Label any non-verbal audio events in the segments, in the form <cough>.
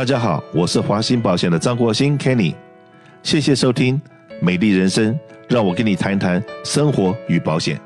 大家好，我是华兴保险的张国兴 Kenny，谢谢收听美丽人生，让我跟你谈谈生活与保险。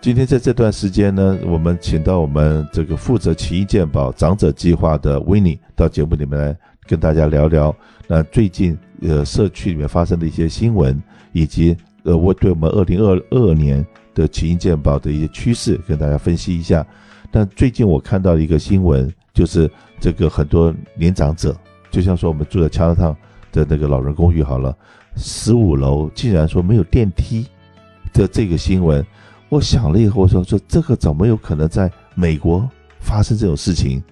今天在这段时间呢，我们请到我们这个负责奇异健保长者计划的 Winnie 到节目里面来跟大家聊聊，那最近呃社区里面发生的一些新闻，以及呃我对我们二零二二年的奇异健保的一些趋势跟大家分析一下。但最近我看到一个新闻，就是。这个很多年长者，就像说我们住在 Chinatown 的那个老人公寓好了，十五楼竟然说没有电梯的这个新闻，我想了以后我说说这个怎么有可能在美国发生这种事情？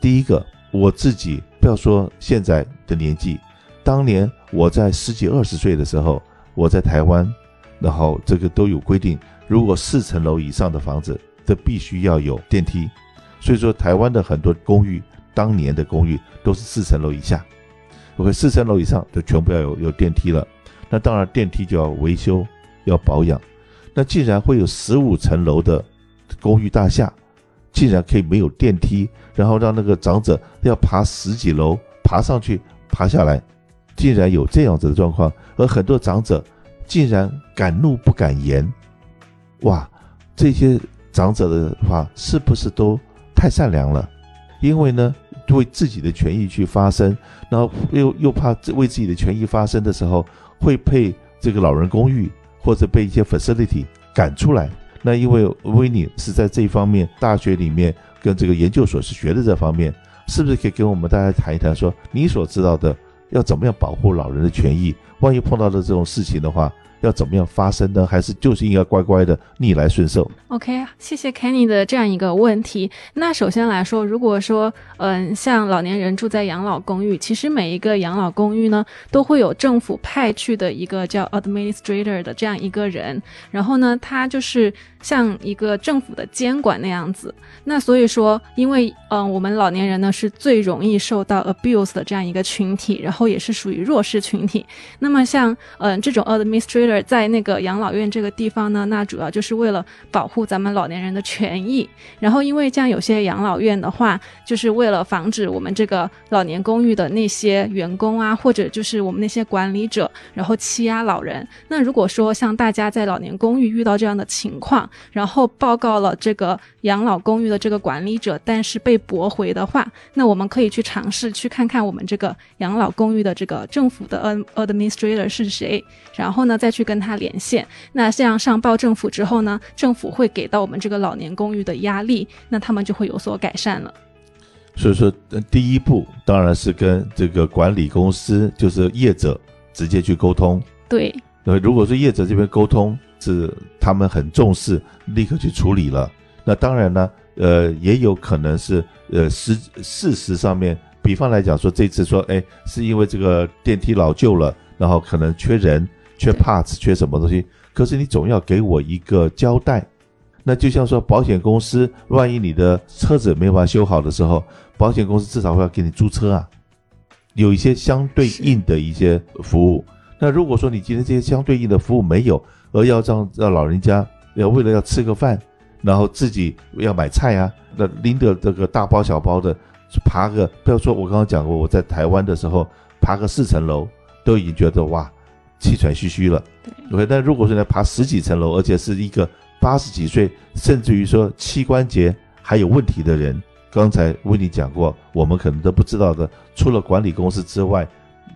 第一个，我自己不要说现在的年纪，当年我在十几二十岁的时候，我在台湾，然后这个都有规定，如果四层楼以上的房子，这必须要有电梯，所以说台湾的很多公寓。当年的公寓都是四层楼以下，OK，四层楼以上就全部要有有电梯了。那当然电梯就要维修，要保养。那既然会有十五层楼的公寓大厦，竟然可以没有电梯，然后让那个长者要爬十几楼爬上去爬下来，竟然有这样子的状况，而很多长者竟然敢怒不敢言，哇，这些长者的话是不是都太善良了？因为呢。为自己的权益去发声，然后又又怕为自己的权益发声的时候，会被这个老人公寓或者被一些 facility 赶出来。那因为 Winnie 是在这一方面大学里面跟这个研究所是学的这方面，是不是可以跟我们大家谈一谈，说你所知道的要怎么样保护老人的权益？万一碰到的这种事情的话。要怎么样发生呢？还是就是应该乖乖的逆来顺受？OK，谢谢 Kenny 的这样一个问题。那首先来说，如果说，嗯，像老年人住在养老公寓，其实每一个养老公寓呢，都会有政府派去的一个叫 Administrator 的这样一个人，然后呢，他就是像一个政府的监管那样子。那所以说，因为，嗯，我们老年人呢是最容易受到 abuse 的这样一个群体，然后也是属于弱势群体。那么像，嗯，这种 Administrator 在那个养老院这个地方呢，那主要就是为了保护咱们老年人的权益。然后，因为像有些养老院的话，就是为了防止我们这个老年公寓的那些员工啊，或者就是我们那些管理者，然后欺压老人。那如果说像大家在老年公寓遇到这样的情况，然后报告了这个养老公寓的这个管理者，但是被驳回的话，那我们可以去尝试去看看我们这个养老公寓的这个政府的 administrator 是谁，然后呢再。去跟他连线，那这样上报政府之后呢，政府会给到我们这个老年公寓的压力，那他们就会有所改善了。所以说，第一步当然是跟这个管理公司，就是业者直接去沟通。对，呃如果说业者这边沟通是他们很重视，立刻去处理了，那当然呢，呃，也有可能是呃实事实上面，比方来讲说，这次说，哎，是因为这个电梯老旧了，然后可能缺人。缺 parts，缺什么东西？可是你总要给我一个交代。那就像说，保险公司，万一你的车子没法修好的时候，保险公司至少会要给你租车啊，有一些相对应的一些服务。那如果说你今天这些相对应的服务没有，而要让让老人家要为了要吃个饭，然后自己要买菜啊，那拎着这个大包小包的爬个，不要说我刚刚讲过，我在台湾的时候爬个四层楼，都已经觉得哇。气喘吁吁了，对，OK。但如果说你要爬十几层楼，而且是一个八十几岁，甚至于说膝关节还有问题的人，刚才为你讲过，我们可能都不知道的，除了管理公司之外，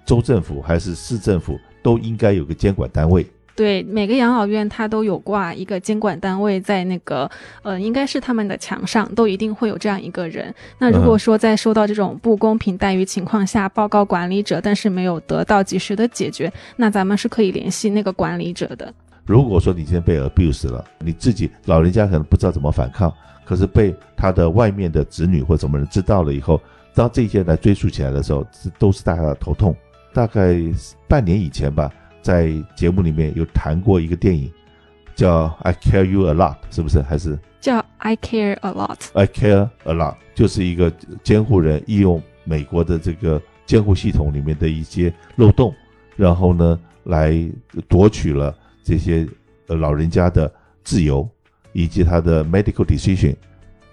州政府还是市政府都应该有个监管单位。对，每个养老院它都有挂一个监管单位在那个，呃，应该是他们的墙上都一定会有这样一个人。那如果说在受到这种不公平待遇情况下报告管理者，但是没有得到及时的解决，那咱们是可以联系那个管理者的。如果说你今天被 abuse 了，你自己老人家可能不知道怎么反抗，可是被他的外面的子女或什么人知道了以后，当这些来追溯起来的时候，这都是大家的头痛。大概半年以前吧。在节目里面有谈过一个电影，叫《I Care You a Lot》，是不是？还是叫《I Care a Lot》？I Care a Lot 就是一个监护人利用美国的这个监护系统里面的一些漏洞，然后呢，来夺取了这些呃老人家的自由以及他的 medical decision，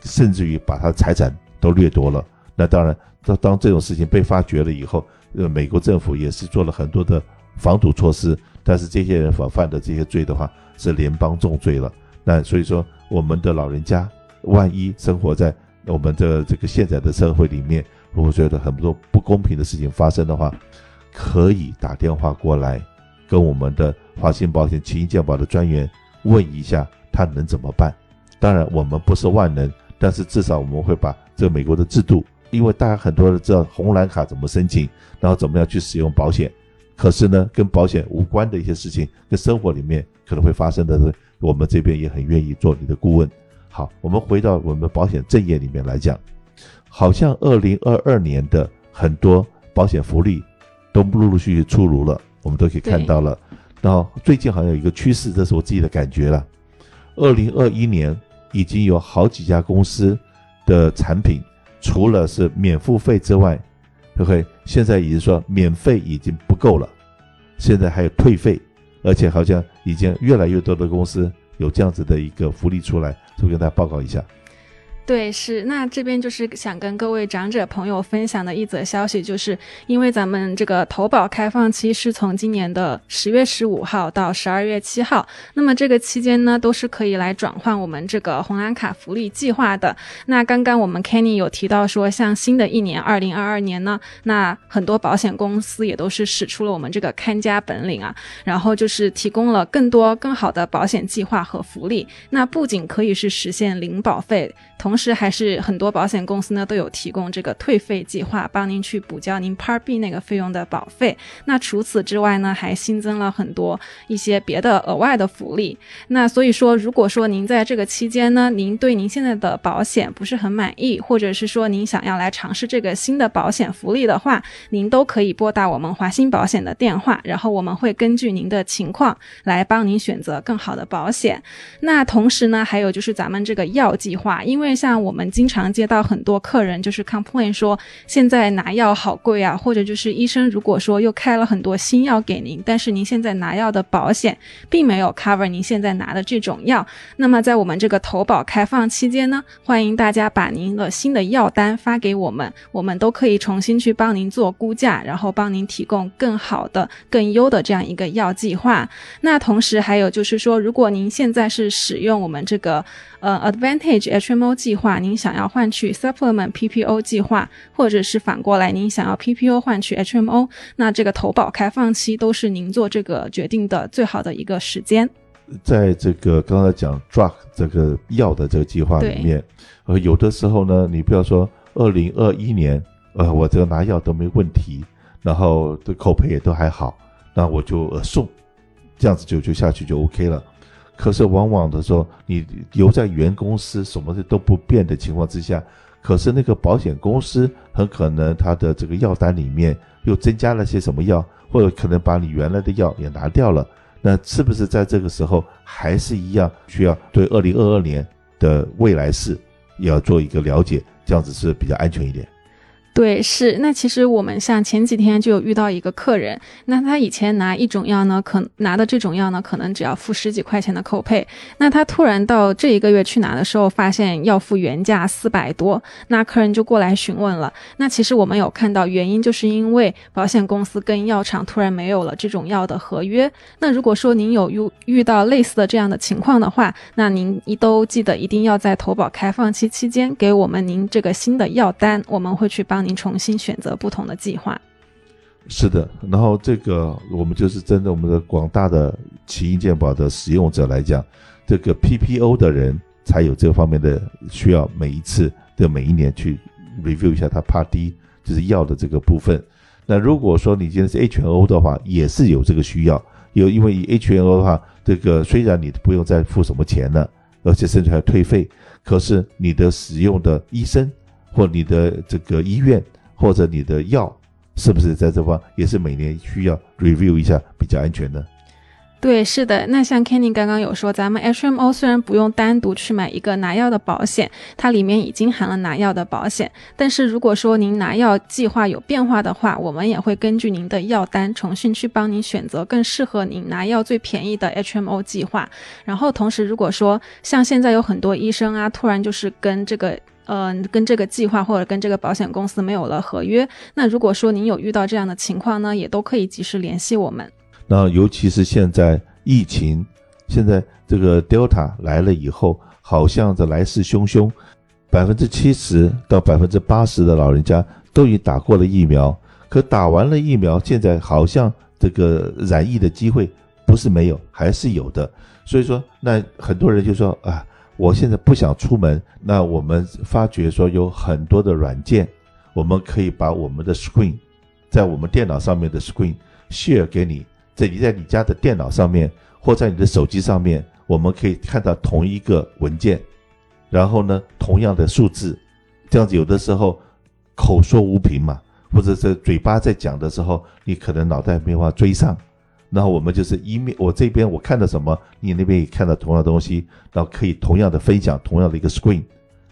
甚至于把他的财产都掠夺了。那当然，当当这种事情被发觉了以后，呃，美国政府也是做了很多的防堵措施。但是这些人所犯的这些罪的话，是联邦重罪了。那所以说，我们的老人家万一生活在我们的这个现在的社会里面，如果觉得很多不公平的事情发生的话，可以打电话过来，跟我们的华信保险奇异健保的专员问一下，他能怎么办。当然，我们不是万能，但是至少我们会把这美国的制度，因为大家很多人知道红蓝卡怎么申请，然后怎么样去使用保险。可是呢，跟保险无关的一些事情，跟生活里面可能会发生的，我们这边也很愿意做你的顾问。好，我们回到我们保险正业里面来讲，好像二零二二年的很多保险福利都陆陆续续出炉了，我们都可以看到了。然后最近好像有一个趋势，这是我自己的感觉了。二零二一年已经有好几家公司的产品，除了是免付费之外，，OK，现在已经说免费已经不够了，现在还有退费，而且好像已经越来越多的公司有这样子的一个福利出来，就跟大家报告一下。对，是那这边就是想跟各位长者朋友分享的一则消息，就是因为咱们这个投保开放期是从今年的十月十五号到十二月七号，那么这个期间呢，都是可以来转换我们这个红蓝卡福利计划的。那刚刚我们 Kenny 有提到说，像新的一年二零二二年呢，那很多保险公司也都是使出了我们这个看家本领啊，然后就是提供了更多更好的保险计划和福利。那不仅可以是实现零保费，同同时，还是很多保险公司呢都有提供这个退费计划，帮您去补交您 Part B 那个费用的保费。那除此之外呢，还新增了很多一些别的额外的福利。那所以说，如果说您在这个期间呢，您对您现在的保险不是很满意，或者是说您想要来尝试这个新的保险福利的话，您都可以拨打我们华信保险的电话，然后我们会根据您的情况来帮您选择更好的保险。那同时呢，还有就是咱们这个药计划，因为像像我们经常接到很多客人就是 complain 说，现在拿药好贵啊，或者就是医生如果说又开了很多新药给您，但是您现在拿药的保险并没有 cover 您现在拿的这种药，那么在我们这个投保开放期间呢，欢迎大家把您的新的药单发给我们，我们都可以重新去帮您做估价，然后帮您提供更好的、更优的这样一个药计划。那同时还有就是说，如果您现在是使用我们这个呃 Advantage HMO 计，您想要换取 Supplement PPO 计划，或者是反过来，您想要 PPO 换取 HMO，那这个投保开放期都是您做这个决定的最好的一个时间。在这个刚才讲 Drug 这个药的这个计划里面，呃，有的时候呢，你不要说二零二一年，呃，我这个拿药都没问题，然后的口赔也都还好，那我就呃送，这样子就就下去就 OK 了。可是往往的时候，你留在原公司什么的都不变的情况之下，可是那个保险公司很可能它的这个药单里面又增加了些什么药，或者可能把你原来的药也拿掉了，那是不是在这个时候还是一样需要对二零二二年的未来事也要做一个了解，这样子是比较安全一点。对，是。那其实我们像前几天就有遇到一个客人，那他以前拿一种药呢，可拿的这种药呢，可能只要付十几块钱的扣配。那他突然到这一个月去拿的时候，发现要付原价四百多，那客人就过来询问了。那其实我们有看到原因，就是因为保险公司跟药厂突然没有了这种药的合约。那如果说您有遇遇到类似的这样的情况的话，那您一都记得一定要在投保开放期期间给我们您这个新的药单，我们会去帮您。重新选择不同的计划，是的。然后这个我们就是针对我们的广大的奇异健保的使用者来讲，这个 PPO 的人才有这方面的需要，每一次的每一年去 review 一下他 Part D 就是药的这个部分。那如果说你今天是 HMO 的话，也是有这个需要，有因为 HMO 的话，这个虽然你不用再付什么钱了，而且甚至还有退费，可是你的使用的医生。或你的这个医院，或者你的药，是不是在这方也是每年需要 review 一下比较安全的？对，是的。那像 Kenny 刚刚有说，咱们 HMO 虽然不用单独去买一个拿药的保险，它里面已经含了拿药的保险。但是如果说您拿药计划有变化的话，我们也会根据您的药单重新去帮您选择更适合您拿药最便宜的 HMO 计划。然后同时，如果说像现在有很多医生啊，突然就是跟这个。呃跟这个计划或者跟这个保险公司没有了合约。那如果说您有遇到这样的情况呢，也都可以及时联系我们。那尤其是现在疫情，现在这个 Delta 来了以后，好像这来势汹汹，百分之七十到百分之八十的老人家都已打过了疫苗，可打完了疫苗，现在好像这个染疫的机会不是没有，还是有的。所以说，那很多人就说啊，我现在不想出门。那我们发觉说有很多的软件，我们可以把我们的 screen 在我们电脑上面的 screen share 给你。在你在你家的电脑上面，或在你的手机上面，我们可以看到同一个文件，然后呢，同样的数字，这样子有的时候口说无凭嘛，或者是嘴巴在讲的时候，你可能脑袋没法追上，然后我们就是一面我这边我看到什么，你那边也看到同样的东西，然后可以同样的分享同样的一个 screen，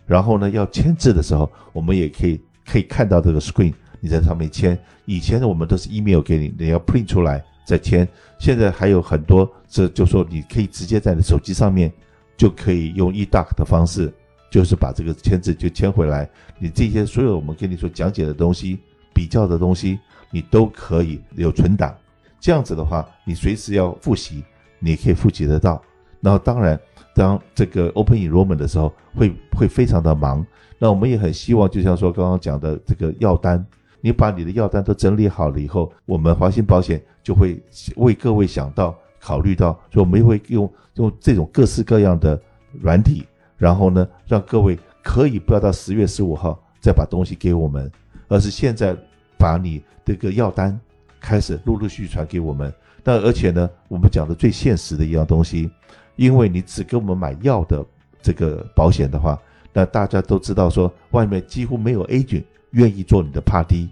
然后呢，要签字的时候，我们也可以可以看到这个 screen，你在上面签，以前的我们都是 email 给你，你要 print 出来。再签，现在还有很多，这就说你可以直接在你手机上面，就可以用 eDoc 的方式，就是把这个签字就签回来。你这些所有我们跟你说讲解的东西、比较的东西，你都可以有存档。这样子的话，你随时要复习，你可以复习得到。然后当然，当这个 Open Enrollment 的时候，会会非常的忙。那我们也很希望，就像说刚刚讲的这个药单。你把你的药单都整理好了以后，我们华兴保险就会为各位想到、考虑到，所以我们会用用这种各式各样的软体，然后呢，让各位可以不要到十月十五号再把东西给我们，而是现在把你这个药单开始陆陆续续传给我们。但而且呢，我们讲的最现实的一样东西，因为你只给我们买药的这个保险的话，那大家都知道说外面几乎没有 agent。愿意做你的 party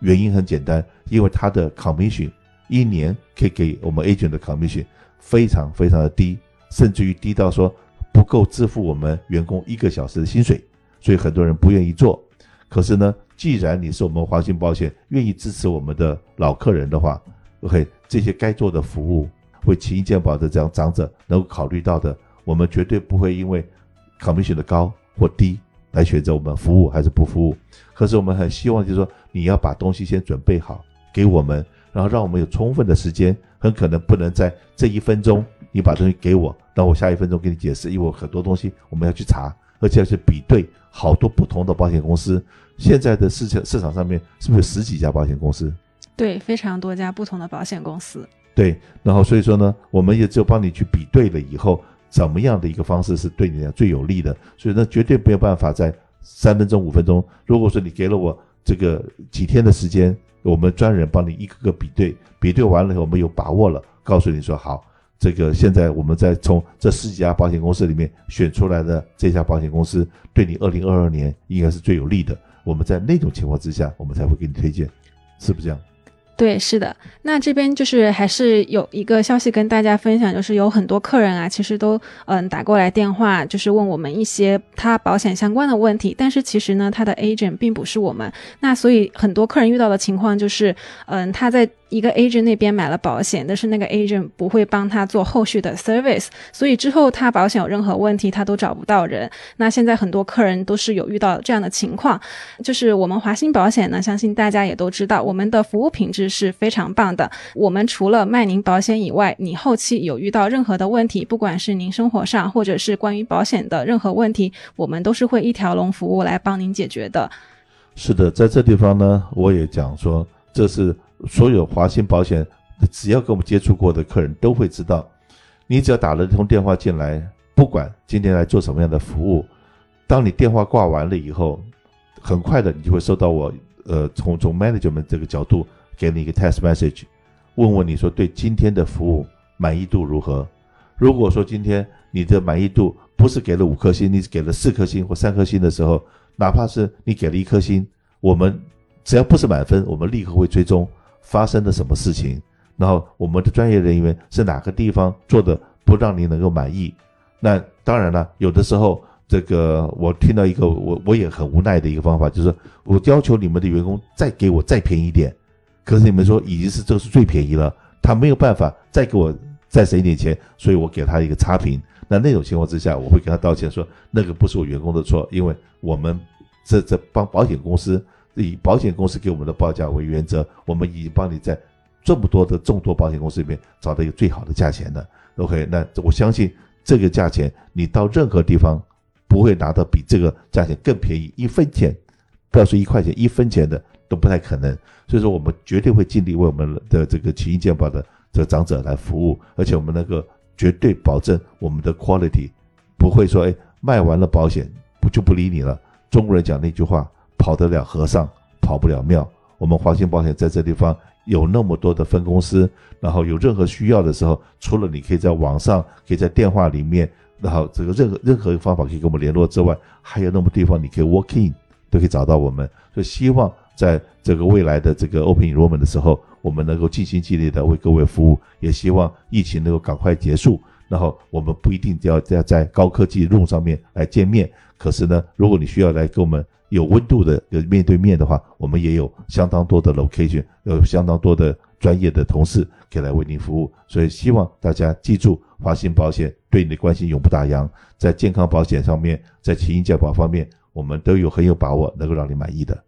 原因很简单，因为他的 commission 一年可以给我们 agent 的 commission 非常非常的低，甚至于低到说不够支付我们员工一个小时的薪水，所以很多人不愿意做。可是呢，既然你是我们华兴保险愿意支持我们的老客人的话，OK，这些该做的服务，为勤益健保的这样长者能够考虑到的，我们绝对不会因为 commission 的高或低。来选择我们服务还是不服务？可是我们很希望，就是说你要把东西先准备好给我们，然后让我们有充分的时间。很可能不能在这一分钟你把东西给我，那我下一分钟给你解释，因为我很多东西我们要去查，而且要去比对好多不同的保险公司。现在的市场市场上面是不是有十几家保险公司？对，非常多家不同的保险公司。对，然后所以说呢，我们也只有帮你去比对了以后。怎么样的一个方式是对你来最有利的？所以呢，绝对没有办法在三分钟、五分钟。如果说你给了我这个几天的时间，我们专人帮你一个个比对，比对完了以后，我们有把握了，告诉你说好，这个现在我们在从这十几家保险公司里面选出来的这家保险公司，对你二零二二年应该是最有利的。我们在那种情况之下，我们才会给你推荐，是不是这样？对，是的，那这边就是还是有一个消息跟大家分享，就是有很多客人啊，其实都嗯打过来电话，就是问我们一些他保险相关的问题，但是其实呢，他的 agent 并不是我们，那所以很多客人遇到的情况就是，嗯，他在。一个 agent 那边买了保险，但是那个 agent 不会帮他做后续的 service，所以之后他保险有任何问题，他都找不到人。那现在很多客人都是有遇到这样的情况，就是我们华鑫保险呢，相信大家也都知道，我们的服务品质是非常棒的。我们除了卖您保险以外，你后期有遇到任何的问题，不管是您生活上或者是关于保险的任何问题，我们都是会一条龙服务来帮您解决的。是的，在这地方呢，我也讲说，这是。所有华兴保险，只要跟我们接触过的客人都会知道，你只要打了一通电话进来，不管今天来做什么样的服务，当你电话挂完了以后，很快的你就会收到我，呃，从从 management 这个角度给你一个 text message，问问你说对今天的服务满意度如何？如果说今天你的满意度不是给了五颗星，你是给了四颗星或三颗星的时候，哪怕是你给了一颗星，我们只要不是满分，我们立刻会追踪。发生了什么事情？然后我们的专业人员是哪个地方做的不让你能够满意？那当然了，有的时候这个我听到一个我我也很无奈的一个方法，就是我要求你们的员工再给我再便宜点，可是你们说已经是这个是最便宜了，他没有办法再给我再省一点钱，所以我给他一个差评。那那种情况之下，我会跟他道歉说，那个不是我员工的错，因为我们这这帮保险公司以保险公司给我们的报价为原则，我们已经帮你在这么多的众多保险公司里面找到一个最好的价钱的。OK，那我相信这个价钱你到任何地方不会拿到比这个价钱更便宜一分钱，不要说一块钱，一分钱的都不太可能。所以说，我们绝对会尽力为我们的这个起因健保的这个长者来服务，而且我们那个绝对保证我们的 quality 不会说，哎，卖完了保险不就不理你了。中国人讲那句话，跑得了和尚跑不了庙。我们华兴保险在这地方有那么多的分公司，然后有任何需要的时候，除了你可以在网上，可以在电话里面，然后这个任何 <laughs> 任何一个方法可以跟我们联络之外，还有那么地方你可以 walk in 都可以找到我们。所以希望在这个未来的这个 open enrollment 的时候，我们能够尽心尽力的为各位服务，也希望疫情能够赶快结束。然后我们不一定要要在高科技路上面来见面，可是呢，如果你需要来跟我们。有温度的，有面对面的话，我们也有相当多的 location，有相当多的专业的同事可以来为您服务。所以希望大家记住，华鑫保险对你的关心永不打烊。在健康保险上面，在企业健保方面，我们都有很有把握能够让你满意的。